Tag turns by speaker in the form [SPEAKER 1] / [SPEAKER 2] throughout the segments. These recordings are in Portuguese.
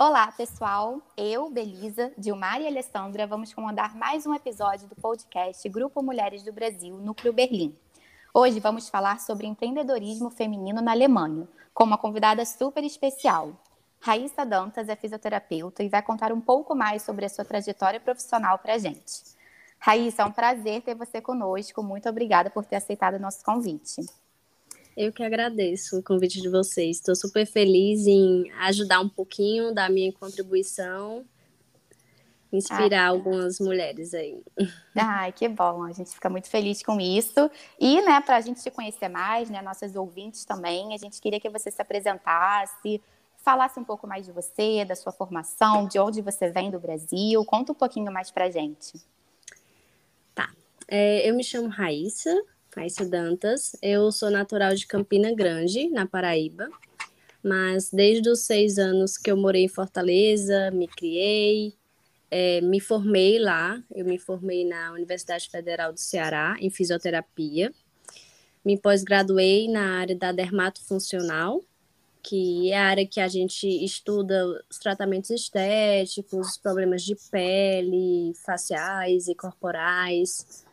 [SPEAKER 1] Olá, pessoal. Eu, Belisa, Dilmar e Alessandra vamos comandar mais um episódio do podcast Grupo Mulheres do Brasil, Núcleo Berlim. Hoje vamos falar sobre empreendedorismo feminino na Alemanha, com uma convidada super especial. Raíssa Dantas é fisioterapeuta e vai contar um pouco mais sobre a sua trajetória profissional para a gente. Raíssa, é um prazer ter você conosco. Muito obrigada por ter aceitado o nosso convite.
[SPEAKER 2] Eu que agradeço o convite de vocês. Estou super feliz em ajudar um pouquinho da minha contribuição, inspirar ah, algumas mulheres aí.
[SPEAKER 1] Ai, que bom. A gente fica muito feliz com isso. E, né, para a gente te conhecer mais, né, nossas ouvintes também, a gente queria que você se apresentasse, falasse um pouco mais de você, da sua formação, de onde você vem do Brasil. Conta um pouquinho mais para gente.
[SPEAKER 2] Tá. É, eu me chamo Raíssa, Raíssa Dantas. Eu sou natural de Campina Grande, na Paraíba. Mas desde os seis anos que eu morei em Fortaleza, me criei, é, me formei lá. Eu me formei na Universidade Federal do Ceará, em fisioterapia. Me pós-graduei na área da dermatofuncional, que é a área que a gente estuda os tratamentos estéticos, os problemas de pele, faciais e corporais.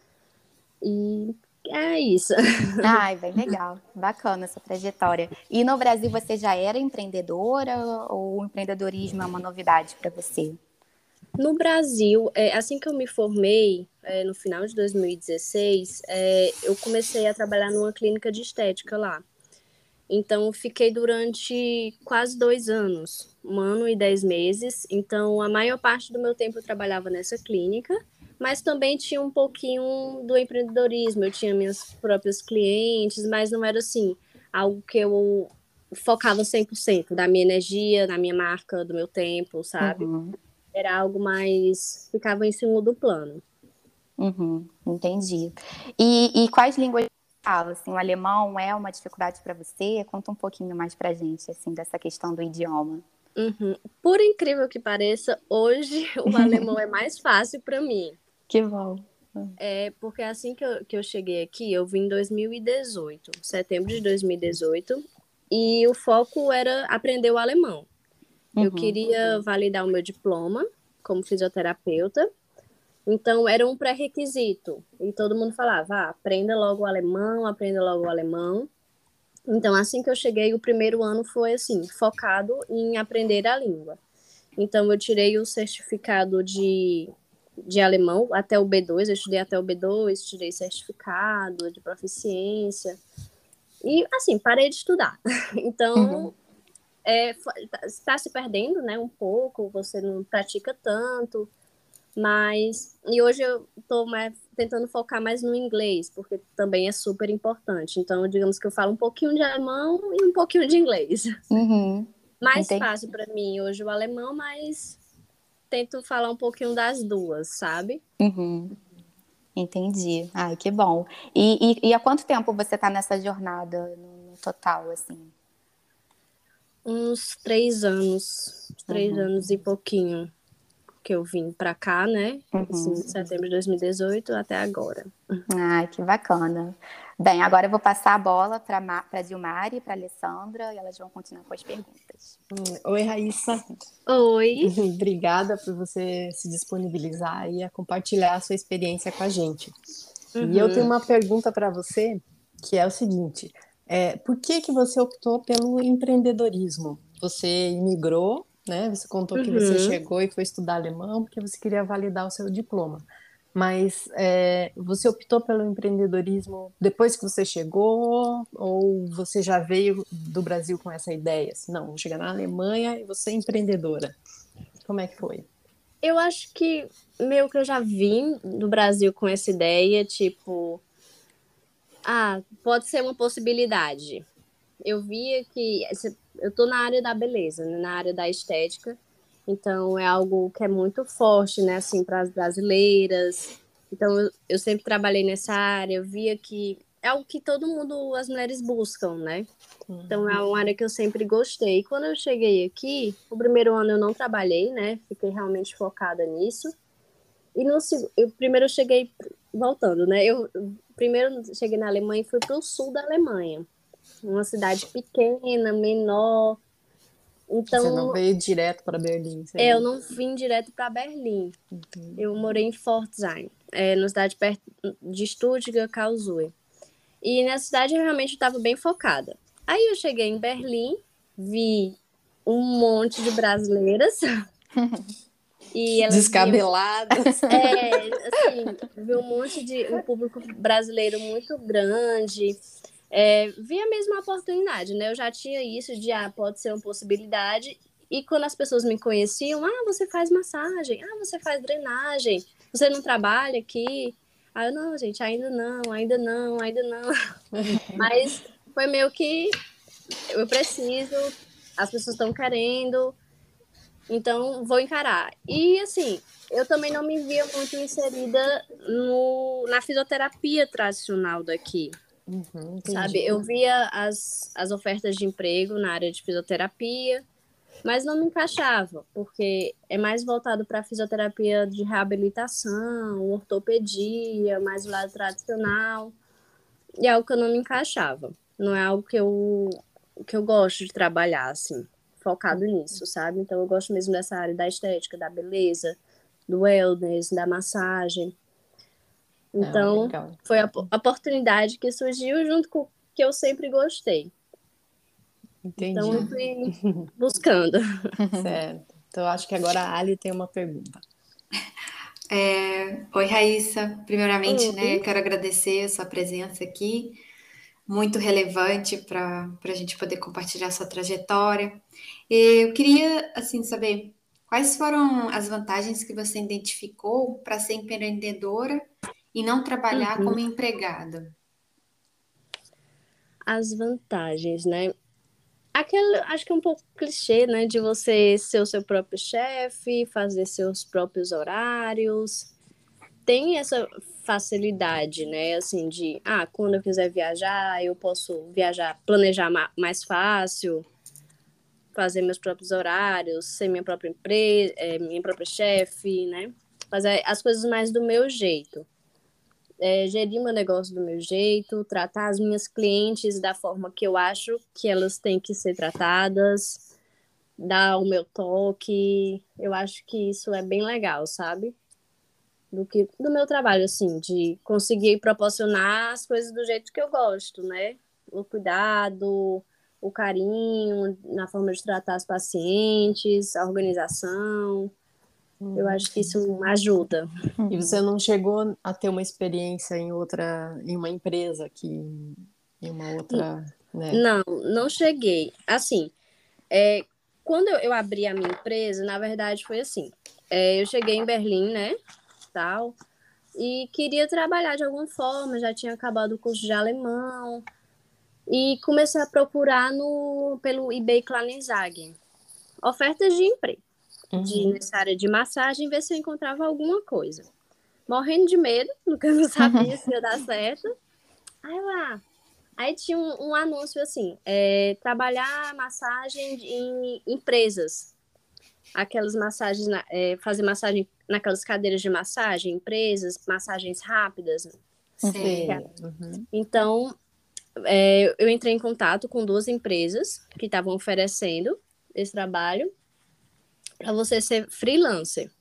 [SPEAKER 2] E é isso.
[SPEAKER 1] Ai, bem legal. Bacana essa trajetória. E no Brasil você já era empreendedora ou o empreendedorismo é uma novidade para você?
[SPEAKER 2] No Brasil, é, assim que eu me formei, é, no final de 2016, é, eu comecei a trabalhar numa clínica de estética lá. Então, fiquei durante quase dois anos, um ano e dez meses. Então, a maior parte do meu tempo eu trabalhava nessa clínica mas também tinha um pouquinho do empreendedorismo. Eu tinha minhas próprias clientes, mas não era assim, algo que eu focava 100% da minha energia, da minha marca, do meu tempo, sabe? Uhum. Era algo mais. ficava em segundo plano.
[SPEAKER 1] Uhum, entendi. E, e quais línguas fala? Assim, o alemão é uma dificuldade para você? Conta um pouquinho mais para gente, assim, dessa questão do idioma.
[SPEAKER 2] Uhum. Por incrível que pareça, hoje o alemão é mais fácil para mim.
[SPEAKER 1] Que bom.
[SPEAKER 2] É, porque assim que eu, que eu cheguei aqui, eu vim em 2018, setembro de 2018, e o foco era aprender o alemão. Uhum. Eu queria validar o meu diploma como fisioterapeuta, então era um pré-requisito. E todo mundo falava: ah, aprenda logo o alemão, aprenda logo o alemão. Então, assim que eu cheguei, o primeiro ano foi assim, focado em aprender a língua. Então, eu tirei o certificado de de alemão até o B2, eu estudei até o B2, tirei certificado de proficiência. E, assim, parei de estudar. Então, uhum. é, está se perdendo, né, um pouco, você não pratica tanto, mas... E hoje eu estou tentando focar mais no inglês, porque também é super importante. Então, digamos que eu falo um pouquinho de alemão e um pouquinho de inglês.
[SPEAKER 1] Uhum.
[SPEAKER 2] Mais Entendi. fácil para mim hoje o alemão, mas tento falar um pouquinho das duas, sabe?
[SPEAKER 1] Uhum. Entendi. Ai, que bom. E, e, e há quanto tempo você está nessa jornada no, no, total, assim?
[SPEAKER 2] Uns três anos. Três uhum. anos e pouquinho que eu vim para cá, né? Uhum. Assim, setembro de 2018 até agora.
[SPEAKER 1] Ai, que bacana. Bem, agora eu vou passar a bola para a Dilmari e para a Alessandra e elas vão continuar com as perguntas.
[SPEAKER 3] Oi, Raíssa.
[SPEAKER 2] Oi.
[SPEAKER 3] Obrigada por você se disponibilizar e a compartilhar a sua experiência com a gente. Uhum. E eu tenho uma pergunta para você, que é o seguinte: é, por que, que você optou pelo empreendedorismo? Você imigrou né? Você contou que você uhum. chegou e foi estudar alemão porque você queria validar o seu diploma. Mas é, você optou pelo empreendedorismo depois que você chegou ou você já veio do Brasil com essa ideia? Assim, não, vou chegar na Alemanha e você é empreendedora. Como é que foi?
[SPEAKER 2] Eu acho que meio que eu já vim do Brasil com essa ideia, tipo, ah, pode ser uma possibilidade. Eu via que eu tô na área da beleza, né, na área da estética. Então é algo que é muito forte, né, assim, para as brasileiras. Então eu, eu, sempre trabalhei nessa área, eu via que é algo que todo mundo, as mulheres buscam, né? Então é uma área que eu sempre gostei. E quando eu cheguei aqui, o primeiro ano eu não trabalhei, né? Fiquei realmente focada nisso. E no eu, primeiro cheguei voltando, né? Eu primeiro cheguei na Alemanha e fui para o sul da Alemanha uma cidade pequena, menor.
[SPEAKER 3] Então, você não veio direto para Berlim?
[SPEAKER 2] É, eu não vim direto para Berlim. Uhum. Eu morei em Pforzheim, é, na cidade perto de Stuttgart, Karlsruhe. E nessa cidade eu realmente estava bem focada. Aí eu cheguei em Berlim, vi um monte de brasileiras.
[SPEAKER 3] e elas Descabeladas.
[SPEAKER 2] Viam, é, assim, vi um monte de um público brasileiro muito grande é, vi a mesma oportunidade, né? Eu já tinha isso de, ah, pode ser uma possibilidade. E quando as pessoas me conheciam, ah, você faz massagem, ah, você faz drenagem, você não trabalha aqui. Ah, eu, não, gente, ainda não, ainda não, ainda não. Mas foi meio que eu preciso, as pessoas estão querendo, então vou encarar. E assim, eu também não me via muito inserida no, na fisioterapia tradicional daqui. Uhum, sabe? Eu via as, as ofertas de emprego na área de fisioterapia, mas não me encaixava, porque é mais voltado para fisioterapia de reabilitação, ortopedia, mais o lado tradicional, e é algo que eu não me encaixava. Não é algo que eu, que eu gosto de trabalhar, assim, focado nisso, sabe? Então eu gosto mesmo dessa área da estética, da beleza, do wellness, da massagem. Então, foi a oportunidade que surgiu junto com o que eu sempre gostei. Entendi. Então, eu fui buscando.
[SPEAKER 3] Certo. Então, acho que agora a Ali tem uma pergunta.
[SPEAKER 4] É... Oi, Raíssa. Primeiramente, né, quero agradecer a sua presença aqui. Muito relevante para a gente poder compartilhar sua trajetória. Eu queria, assim, saber quais foram as vantagens que você identificou para ser empreendedora e não trabalhar uhum. como empregada?
[SPEAKER 2] As vantagens, né? Aquele, acho que é um pouco clichê, né? De você ser o seu próprio chefe, fazer seus próprios horários. Tem essa facilidade, né? Assim, de, ah, quando eu quiser viajar, eu posso viajar, planejar mais fácil, fazer meus próprios horários, ser minha própria empresa, é, minha própria chefe, né? Fazer as coisas mais do meu jeito é, gerir meu negócio do meu jeito, tratar as minhas clientes da forma que eu acho que elas têm que ser tratadas, dar o meu toque. Eu acho que isso é bem legal, sabe? Do que do meu trabalho, assim, de conseguir proporcionar as coisas do jeito que eu gosto, né? O cuidado, o carinho na forma de tratar as pacientes, a organização. Eu acho que isso ajuda.
[SPEAKER 3] E você não chegou a ter uma experiência em outra, em uma empresa que em uma outra, né?
[SPEAKER 2] Não, não cheguei. Assim, é, quando eu, eu, abri a minha empresa, na verdade foi assim. É, eu cheguei em Berlim, né, tal, e queria trabalhar de alguma forma. Já tinha acabado o curso de alemão e comecei a procurar no pelo eBay Kleinanzeigen ofertas de emprego uhum. de, nessa área de massagem, ver se eu encontrava alguma coisa. Morrendo de medo, nunca não sabia se ia dar certo. Aí lá, aí tinha um, um anúncio assim, é, trabalhar massagem em empresas. Aquelas massagens, é, fazer massagem naquelas cadeiras de massagem, empresas, massagens rápidas.
[SPEAKER 4] Sim.
[SPEAKER 2] Uhum. Então, é, eu entrei em contato com duas empresas que estavam oferecendo esse trabalho para você ser freelancer.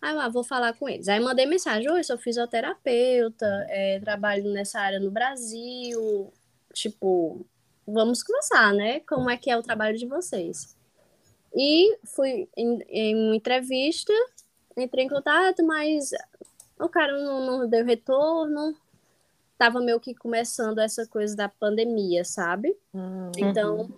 [SPEAKER 2] Aí eu ah, vou falar com eles. Aí mandei mensagem: Oi, sou fisioterapeuta, é, trabalho nessa área no Brasil. Tipo, vamos começar, né? Como é que é o trabalho de vocês? E fui em, em uma entrevista, entrei em contato, mas o cara não, não deu retorno. Tava meio que começando essa coisa da pandemia, sabe? Uhum. Então,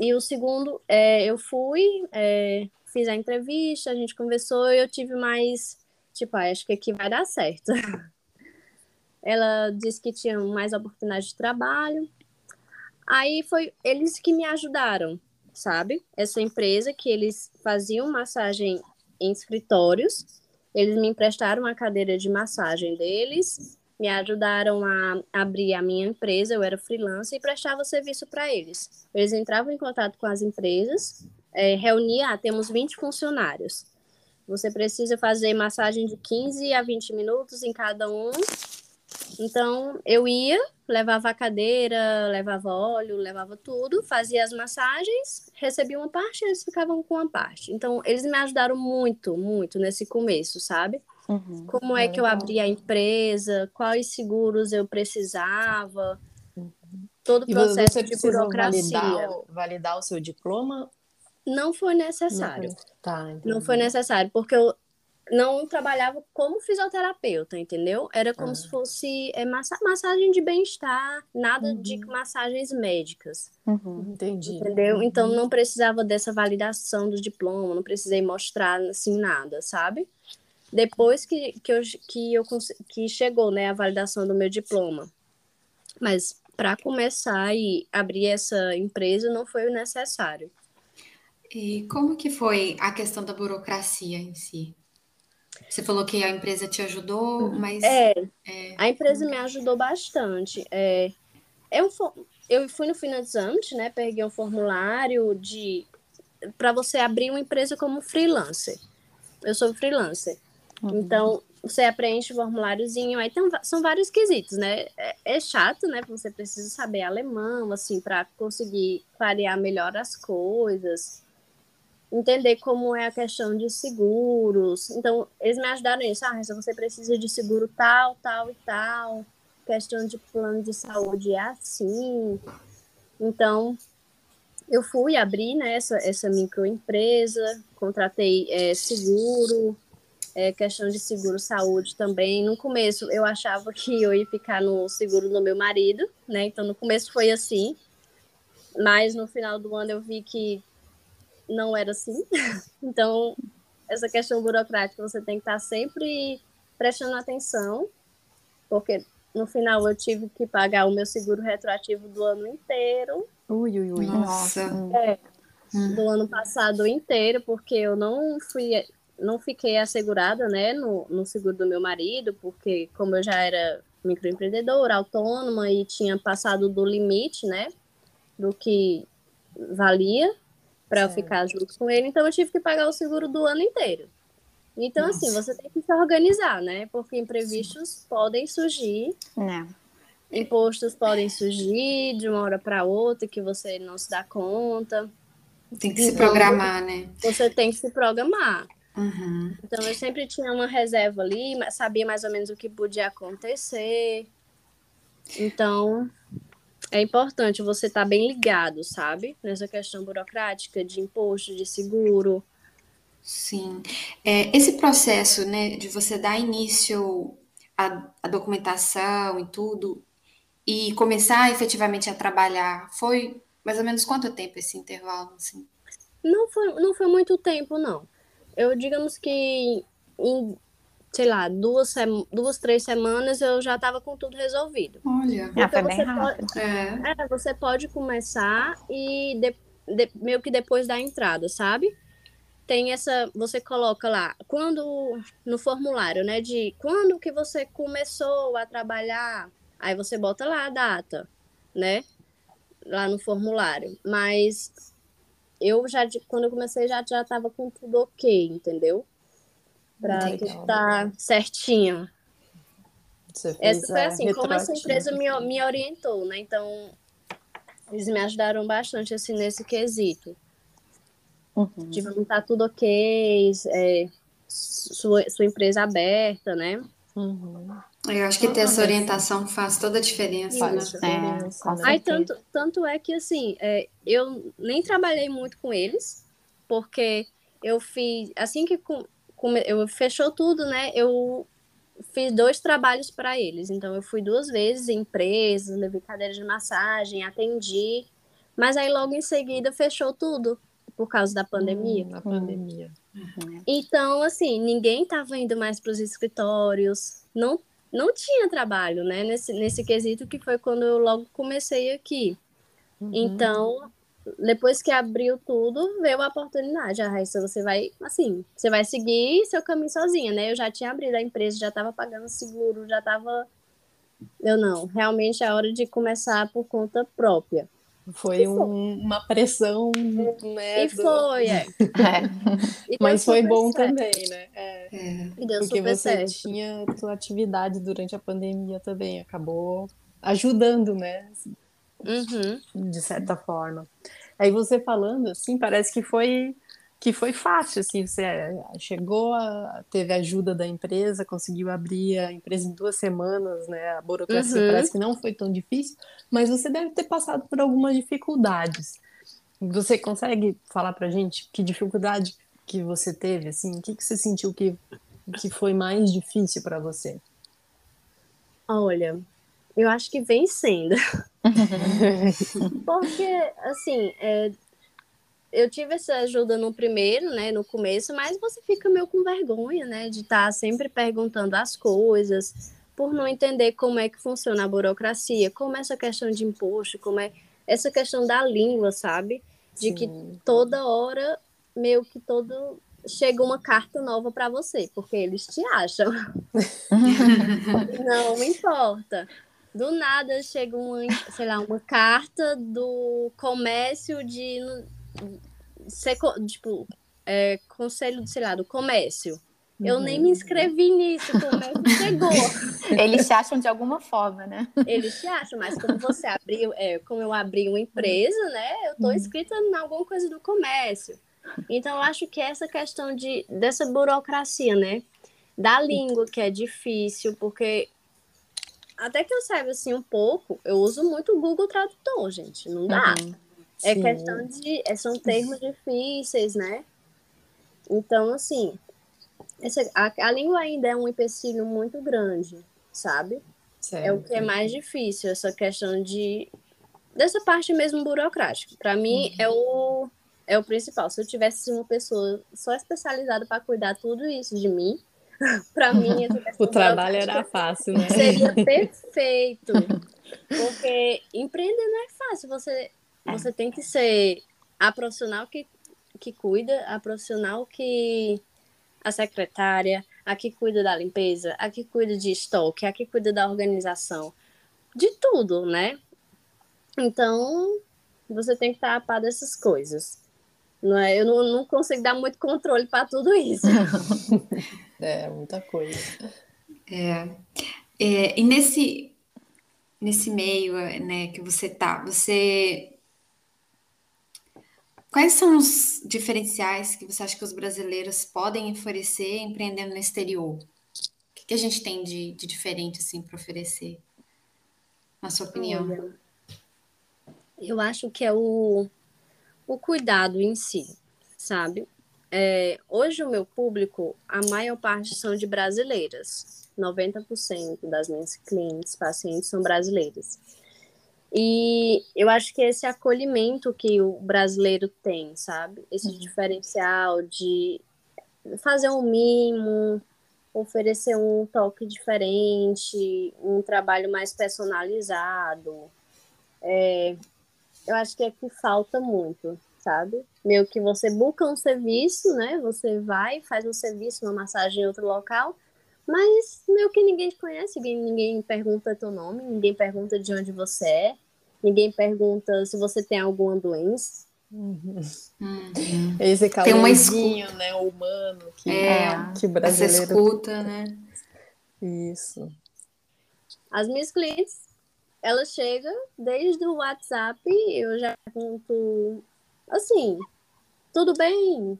[SPEAKER 2] e o segundo, é, eu fui, é, fiz a entrevista, a gente conversou e eu tive mais, tipo, ah, acho que aqui vai dar certo. Ela disse que tinha mais oportunidade de trabalho. Aí foi eles que me ajudaram, sabe? Essa empresa que eles faziam massagem em escritórios, eles me emprestaram a cadeira de massagem deles, me ajudaram a abrir a minha empresa, eu era freelancer e prestava serviço para eles. Eles entravam em contato com as empresas é, reunir, ah, temos 20 funcionários. Você precisa fazer massagem de 15 a 20 minutos em cada um. Então, eu ia, levava a cadeira, levava óleo, levava tudo, fazia as massagens, recebia uma parte, eles ficavam com uma parte. Então, eles me ajudaram muito, muito nesse começo, sabe? Uhum, Como é que eu abria a empresa, quais seguros eu precisava, uhum. todo o processo de burocracia.
[SPEAKER 3] Validar, validar o seu diploma?
[SPEAKER 2] Não foi necessário. Não foi, tá, não foi necessário, porque eu, não trabalhava como fisioterapeuta, entendeu? Era como ah. se fosse é, massa massagem de bem-estar, nada uhum. de massagens médicas.
[SPEAKER 3] Uhum. Entendi.
[SPEAKER 2] Entendeu? Uhum. Então não precisava dessa validação do diploma, não precisei mostrar assim nada, sabe? Depois que, que, eu, que, eu, que chegou né, a validação do meu diploma. Mas para começar e abrir essa empresa não foi o necessário.
[SPEAKER 4] E como que foi a questão da burocracia em si? Você falou que a empresa te ajudou, mas.
[SPEAKER 2] É, é... a empresa me ajudou bastante. É, eu, eu fui no finalizante, né? Peguei um formulário de para você abrir uma empresa como freelancer. Eu sou freelancer. Uhum. Então, você preenche o formuláriozinho, aí tem, são vários quesitos, né? É, é chato, né? Você precisa saber alemão, assim, para conseguir clarear melhor as coisas entender como é a questão de seguros. Então, eles me ajudaram nisso. Ah, se você precisa de seguro tal, tal e tal. Questão de plano de saúde é assim. Então, eu fui abrir né, essa, essa microempresa, contratei é, seguro, é, questão de seguro saúde também. No começo, eu achava que eu ia ficar no seguro do meu marido, né? Então, no começo foi assim. Mas no final do ano eu vi que não era assim. Então, essa questão burocrática você tem que estar sempre prestando atenção, porque no final eu tive que pagar o meu seguro retroativo do ano inteiro.
[SPEAKER 3] Ui, ui, ui.
[SPEAKER 4] Nossa.
[SPEAKER 2] É, do ano passado inteiro, porque eu não fui não fiquei assegurada, né, no, no seguro do meu marido, porque como eu já era microempreendedora, autônoma e tinha passado do limite, né, do que valia, para eu ficar junto com ele, então eu tive que pagar o seguro do ano inteiro. Então, assim, Nossa. assim, você tem que se organizar, né? Porque imprevistos Sim. podem surgir.
[SPEAKER 1] Né?
[SPEAKER 2] Impostos podem surgir de uma hora para outra que você não se dá conta.
[SPEAKER 4] Tem que então, se programar, né?
[SPEAKER 2] Você tem que se programar.
[SPEAKER 4] Uhum.
[SPEAKER 2] Então, eu sempre tinha uma reserva ali, sabia mais ou menos o que podia acontecer. Então, é importante você estar tá bem ligado, sabe? Nessa questão burocrática de imposto, de seguro.
[SPEAKER 4] Sim. É, esse processo, né, de você dar início à, à documentação e tudo, e começar efetivamente a trabalhar, foi mais ou menos quanto tempo esse intervalo, assim?
[SPEAKER 2] Não foi, não foi muito tempo, não. Eu, digamos que em sei lá, duas, duas três semanas eu já estava com tudo resolvido.
[SPEAKER 4] Olha,
[SPEAKER 1] então, foi bem rápido.
[SPEAKER 2] Pode, é. é. você pode começar e de, de, meio que depois da entrada, sabe? Tem essa, você coloca lá, quando, no formulário, né, de quando que você começou a trabalhar, aí você bota lá a data, né, lá no formulário. Mas eu já, quando eu comecei, já já estava com tudo ok, entendeu? Para estar certinho. Essa foi assim, como essa empresa me, me orientou, né? Então, eles me ajudaram bastante assim nesse quesito. Uhum. De vamos estar tudo ok, é, sua, sua empresa aberta, né?
[SPEAKER 3] Uhum.
[SPEAKER 4] Eu acho que ter essa orientação faz toda a diferença, faz
[SPEAKER 2] né? É, Aí, tanto, tanto é que, assim, é, eu nem trabalhei muito com eles, porque eu fiz, assim que eu fechou tudo, né? Eu fiz dois trabalhos para eles. Então eu fui duas vezes em empresas, levei cadeira de massagem, atendi, mas aí logo em seguida fechou tudo por causa da pandemia.
[SPEAKER 3] Hum, pandemia.
[SPEAKER 2] Uhum. Então, assim, ninguém estava indo mais para os escritórios, não não tinha trabalho, né, nesse, nesse quesito que foi quando eu logo comecei aqui. Uhum. Então, depois que abriu tudo, veio a oportunidade. A Raíssa, você vai, assim, você vai seguir seu caminho sozinha, né? Eu já tinha abrido a empresa, já estava pagando seguro, já estava. Eu não, realmente é hora de começar por conta própria.
[SPEAKER 3] Foi, um, uma pressão, né?
[SPEAKER 2] E foi, é.
[SPEAKER 3] é. E Mas foi bom certo. também, né? É.
[SPEAKER 2] É. E deu
[SPEAKER 3] Porque
[SPEAKER 2] super
[SPEAKER 3] você
[SPEAKER 2] certo.
[SPEAKER 3] tinha sua atividade durante a pandemia também, acabou ajudando, né?
[SPEAKER 2] Uhum.
[SPEAKER 3] De certa forma. Aí você falando assim, parece que foi que foi fácil, assim, você chegou, a, teve ajuda da empresa, conseguiu abrir a empresa em duas semanas, né? A burocracia uhum. parece que não foi tão difícil, mas você deve ter passado por algumas dificuldades. Você consegue falar pra gente que dificuldade que você teve, assim? O que, que você sentiu que, que foi mais difícil para você?
[SPEAKER 2] Olha, eu acho que vem sendo. Porque, assim, é, eu tive essa ajuda no primeiro, né, no começo, mas você fica meio com vergonha, né, de estar tá sempre perguntando as coisas, por não entender como é que funciona a burocracia, como é essa questão de imposto, como é essa questão da língua, sabe? De Sim. que toda hora, meio que todo chega uma carta nova para você, porque eles te acham. não importa. Do nada chega uma, sei lá, uma carta do comércio de ser, tipo, é, conselho, sei lá, do comércio. Eu nem me uhum. inscrevi nisso, como é que chegou?
[SPEAKER 1] Eles te acham de alguma forma, né?
[SPEAKER 2] Eles te acham, mas como você abriu, é, como eu abri uma empresa, né? Eu estou uhum. inscrita em alguma coisa do comércio. Então, eu acho que essa questão de, dessa burocracia, né? Da língua, que é difícil, porque até que eu saiba assim um pouco, eu uso muito o Google Tradutor, gente. Não dá. Uhum. É Sim. questão de. É, são termos difíceis, né? Então, assim, essa, a, a língua ainda é um empecilho muito grande, sabe? Certo. É o que é mais difícil, essa questão de. dessa parte mesmo burocrática. Para mim, uhum. é o, é o principal. Se eu tivesse uma pessoa só especializada para cuidar tudo isso de mim, para mim
[SPEAKER 3] o trabalho era fácil, né?
[SPEAKER 2] Seria perfeito. Porque empreender não é fácil. Você você tem que ser a profissional que, que cuida, a profissional que. a secretária, a que cuida da limpeza, a que cuida de estoque, a que cuida da organização. De tudo, né? Então, você tem que estar a par dessas coisas. Não é? Eu não, não consigo dar muito controle para tudo isso.
[SPEAKER 3] é, muita coisa.
[SPEAKER 4] É, é, e nesse, nesse meio né, que você tá, você Quais são os diferenciais que você acha que os brasileiros podem oferecer empreendendo no exterior? O que, que a gente tem de, de diferente assim para oferecer, na sua opinião?
[SPEAKER 2] Eu acho que é o, o cuidado em si, sabe? É, hoje o meu público, a maior parte são de brasileiras. 90% das minhas clientes, pacientes são brasileiras. E eu acho que esse acolhimento que o brasileiro tem, sabe? Esse uhum. diferencial de fazer um mimo, oferecer um toque diferente, um trabalho mais personalizado. É, eu acho que é que falta muito, sabe? Meio que você busca um serviço, né? Você vai, faz um serviço, uma massagem em outro local, mas meio que ninguém te conhece, ninguém, ninguém pergunta teu nome, ninguém pergunta de onde você é, ninguém pergunta se você tem alguma doença.
[SPEAKER 3] Uhum. Uhum. Esse tem uma escuta, né, humano que, é, que brasileiro
[SPEAKER 4] essa escuta, né?
[SPEAKER 3] Isso.
[SPEAKER 2] As minhas clientes, elas chegam desde o WhatsApp, eu já pergunto assim, tudo bem?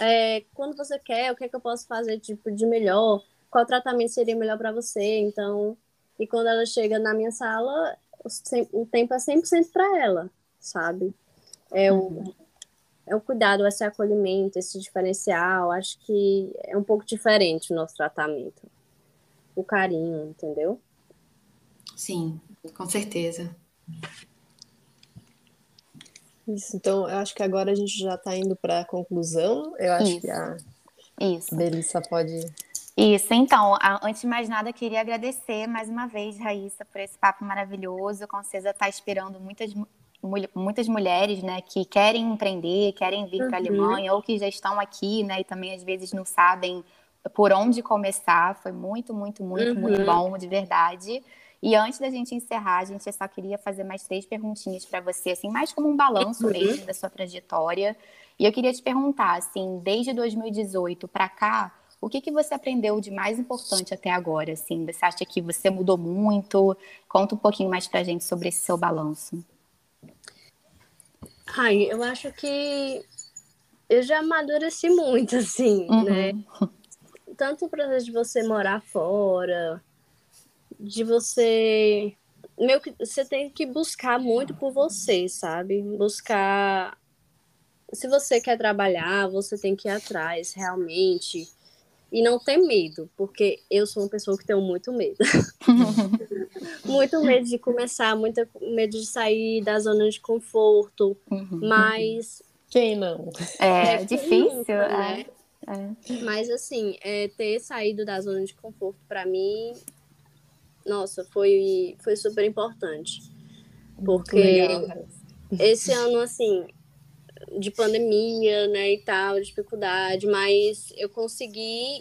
[SPEAKER 2] É, quando você quer, o que é que eu posso fazer tipo de melhor? qual tratamento seria melhor para você. Então, e quando ela chega na minha sala, o tempo é 100% para ela, sabe? É o, uhum. é o cuidado, esse acolhimento, esse diferencial. Acho que é um pouco diferente o nosso tratamento. O carinho, entendeu?
[SPEAKER 4] Sim, com certeza.
[SPEAKER 3] Isso, então eu acho que agora a gente já está indo para a conclusão. Eu acho Isso. que a Isso. Melissa pode
[SPEAKER 1] isso, então, antes de mais nada, queria agradecer mais uma vez, Raíssa, por esse papo maravilhoso. Com certeza está esperando muitas, muitas mulheres, né, que querem empreender, querem vir uhum. para a Alemanha, ou que já estão aqui, né, e também às vezes não sabem por onde começar. Foi muito, muito, muito, uhum. muito bom, de verdade. E antes da gente encerrar, a gente só queria fazer mais três perguntinhas para você, assim, mais como um balanço uhum. mesmo da sua trajetória. E eu queria te perguntar, assim, desde 2018 para cá, o que, que você aprendeu de mais importante até agora? Assim, você acha que você mudou muito? Conta um pouquinho mais pra gente sobre esse seu balanço.
[SPEAKER 2] Ai, eu acho que eu já amadureci muito, assim, uhum. né? Tanto o processo de você morar fora, de você. Meu, você tem que buscar muito por você, sabe? Buscar. Se você quer trabalhar, você tem que ir atrás, realmente. E não ter medo, porque eu sou uma pessoa que tenho muito medo. muito medo de começar, muito medo de sair da zona de conforto. Uhum. Mas
[SPEAKER 3] quem não?
[SPEAKER 1] É, é difícil, nunca, né?
[SPEAKER 2] é. é. Mas assim, é, ter saído da zona de conforto para mim, nossa, foi, foi super importante. Porque esse ano, assim, de pandemia, né, e tal, dificuldade, mas eu consegui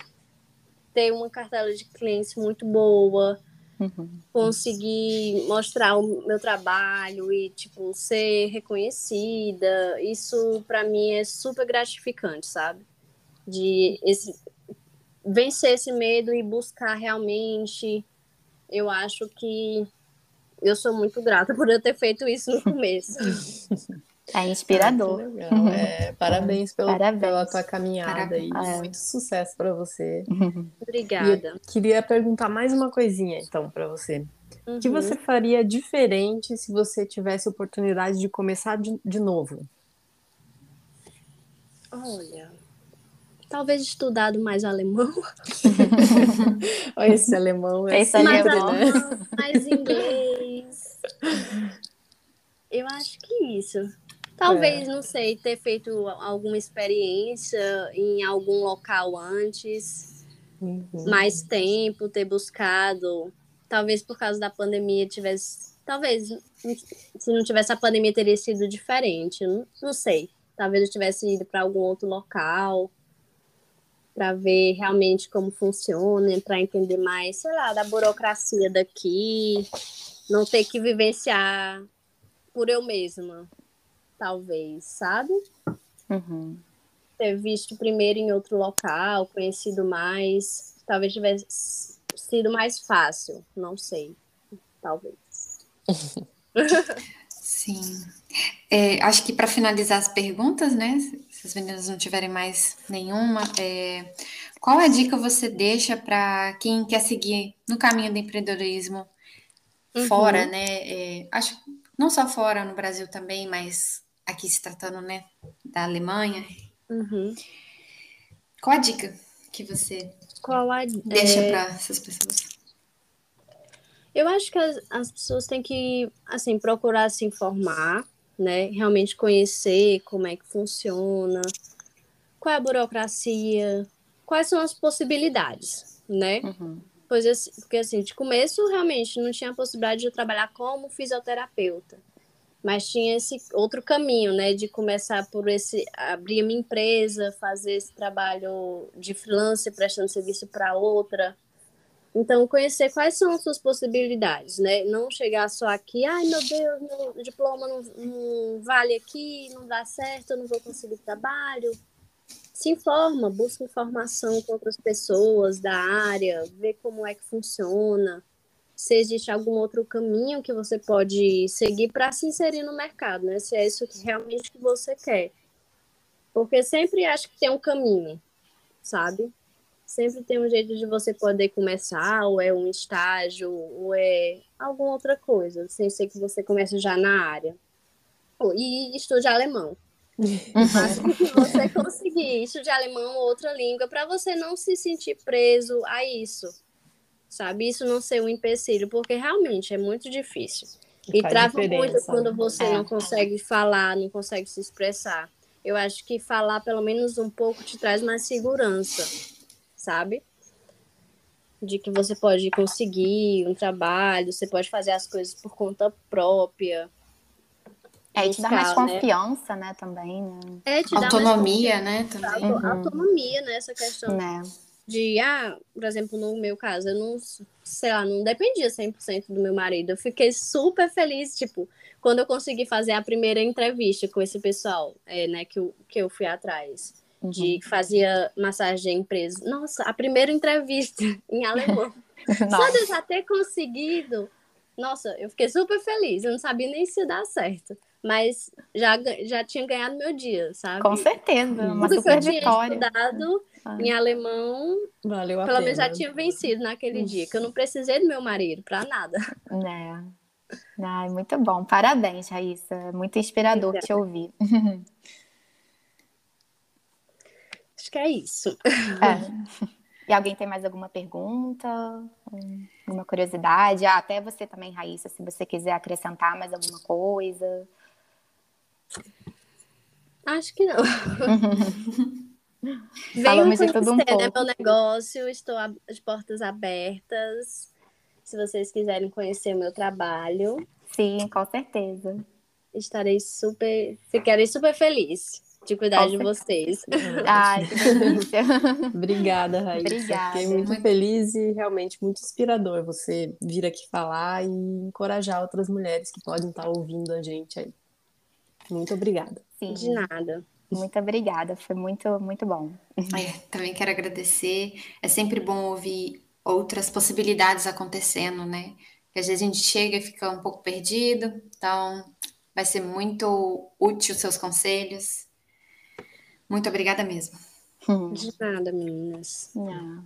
[SPEAKER 2] ter uma cartela de clientes muito boa, Uhum. Conseguir mostrar o meu trabalho e, tipo, ser reconhecida, isso para mim é super gratificante, sabe? De esse, vencer esse medo e buscar realmente. Eu acho que eu sou muito grata por eu ter feito isso no começo.
[SPEAKER 1] É inspirador.
[SPEAKER 3] Ah, é, parabéns, pelo, parabéns, pela tua caminhada parabéns. e é. muito sucesso para você.
[SPEAKER 2] Obrigada.
[SPEAKER 3] queria perguntar mais uma coisinha então para você. Uhum. O que uhum. você faria diferente se você tivesse oportunidade de começar de, de novo?
[SPEAKER 2] Olha, talvez estudado mais alemão.
[SPEAKER 3] Olha esse alemão,
[SPEAKER 1] é esse mais alemão, né?
[SPEAKER 2] mais inglês. Eu acho que isso. Talvez, é. não sei, ter feito alguma experiência em algum local antes, uhum. mais tempo, ter buscado. Talvez por causa da pandemia tivesse. Talvez, se não tivesse a pandemia, teria sido diferente. Não, não sei. Talvez eu tivesse ido para algum outro local para ver realmente como funciona, para entender mais, sei lá, da burocracia daqui, não ter que vivenciar por eu mesma talvez, sabe?
[SPEAKER 1] Uhum.
[SPEAKER 2] Ter visto primeiro em outro local, conhecido mais, talvez tivesse sido mais fácil, não sei, talvez.
[SPEAKER 4] Sim. É, acho que para finalizar as perguntas, né? Se as meninas não tiverem mais nenhuma, é, qual a dica você deixa para quem quer seguir no caminho do empreendedorismo uhum. fora, né? É, acho não só fora no Brasil também, mas aqui se tratando, né, da Alemanha.
[SPEAKER 2] Uhum.
[SPEAKER 4] Qual a dica que você
[SPEAKER 2] Qual a,
[SPEAKER 4] deixa é... para essas pessoas?
[SPEAKER 2] Eu acho que as, as pessoas têm que, assim, procurar se informar, né, realmente conhecer como é que funciona, qual é a burocracia, quais são as possibilidades, né?
[SPEAKER 1] Uhum.
[SPEAKER 2] Pois, assim, porque, assim, de começo, realmente, não tinha a possibilidade de eu trabalhar como fisioterapeuta mas tinha esse outro caminho, né, de começar por esse abrir minha empresa, fazer esse trabalho de freelance prestando serviço para outra. Então, conhecer quais são as suas possibilidades, né? Não chegar só aqui, ai meu Deus, meu diploma não, não vale aqui, não dá certo, eu não vou conseguir trabalho. Se informa, busca informação com outras pessoas da área, vê como é que funciona se existe algum outro caminho que você pode seguir para se inserir no mercado, né? Se é isso que realmente que você quer. Porque sempre acho que tem um caminho, sabe? Sempre tem um jeito de você poder começar, ou é um estágio, ou é alguma outra coisa, sem ser que você comece já na área. E estude alemão. Mas que você conseguir estude alemão ou outra língua, para você não se sentir preso a isso sabe? Isso não ser um empecilho, porque realmente é muito difícil. E trava muito quando né? você é. não consegue falar, não consegue se expressar. Eu acho que falar pelo menos um pouco te traz mais segurança, sabe? De que você pode conseguir um trabalho, você pode fazer as coisas por conta própria.
[SPEAKER 1] É, te dá mais né? confiança, né, também, né?
[SPEAKER 2] É, te
[SPEAKER 4] autonomia, né, também.
[SPEAKER 2] Uhum. Autonomia, né, essa questão.
[SPEAKER 1] Né?
[SPEAKER 2] de, ah, por exemplo, no meu caso, eu não, sei lá, não dependia 100% do meu marido. Eu fiquei super feliz, tipo, quando eu consegui fazer a primeira entrevista com esse pessoal, é, né, que eu, que eu fui atrás. De que fazia massagem em empresa. Nossa, a primeira entrevista em alemão. Só de eu já ter conseguido. Nossa, eu fiquei super feliz. Eu não sabia nem se ia dar certo. Mas já, já tinha ganhado meu dia, sabe?
[SPEAKER 1] Com certeza, uma Tudo super
[SPEAKER 2] que eu
[SPEAKER 1] vitória.
[SPEAKER 2] Tinha estudado ah. em alemão,
[SPEAKER 3] Valeu a
[SPEAKER 2] pelo
[SPEAKER 3] pena.
[SPEAKER 2] menos já tinha vencido naquele Isso. dia, que eu não precisei do meu marido para nada.
[SPEAKER 1] É. Ai, muito bom. Parabéns, Raíssa. É muito inspirador Obrigada. te ouvir.
[SPEAKER 2] Acho que é isso.
[SPEAKER 1] É. E alguém tem mais alguma pergunta? Alguma curiosidade? Ah, até você também, Raíssa, se você quiser acrescentar mais alguma coisa.
[SPEAKER 2] Acho que não.
[SPEAKER 1] Falamos de tudo um
[SPEAKER 2] né,
[SPEAKER 1] pouco.
[SPEAKER 2] meu negócio, estou de portas abertas. Se vocês quiserem conhecer o meu trabalho.
[SPEAKER 1] Sim, com certeza.
[SPEAKER 2] Estarei super, ficarei super feliz de cuidar de vocês.
[SPEAKER 1] Ai, que delícia.
[SPEAKER 3] Obrigada, Raíssa.
[SPEAKER 1] Obrigada.
[SPEAKER 3] Fiquei muito feliz e realmente muito inspirador você vir aqui falar e encorajar outras mulheres que podem estar ouvindo a gente aí. Muito obrigada.
[SPEAKER 1] Sim.
[SPEAKER 2] De nada.
[SPEAKER 1] Muito obrigada, foi muito, muito bom.
[SPEAKER 4] É, também quero agradecer. É sempre bom ouvir outras possibilidades acontecendo, né? Porque às vezes a gente chega e fica um pouco perdido, então vai ser muito útil os seus conselhos. Muito obrigada mesmo.
[SPEAKER 2] De nada, meninas.
[SPEAKER 1] Não.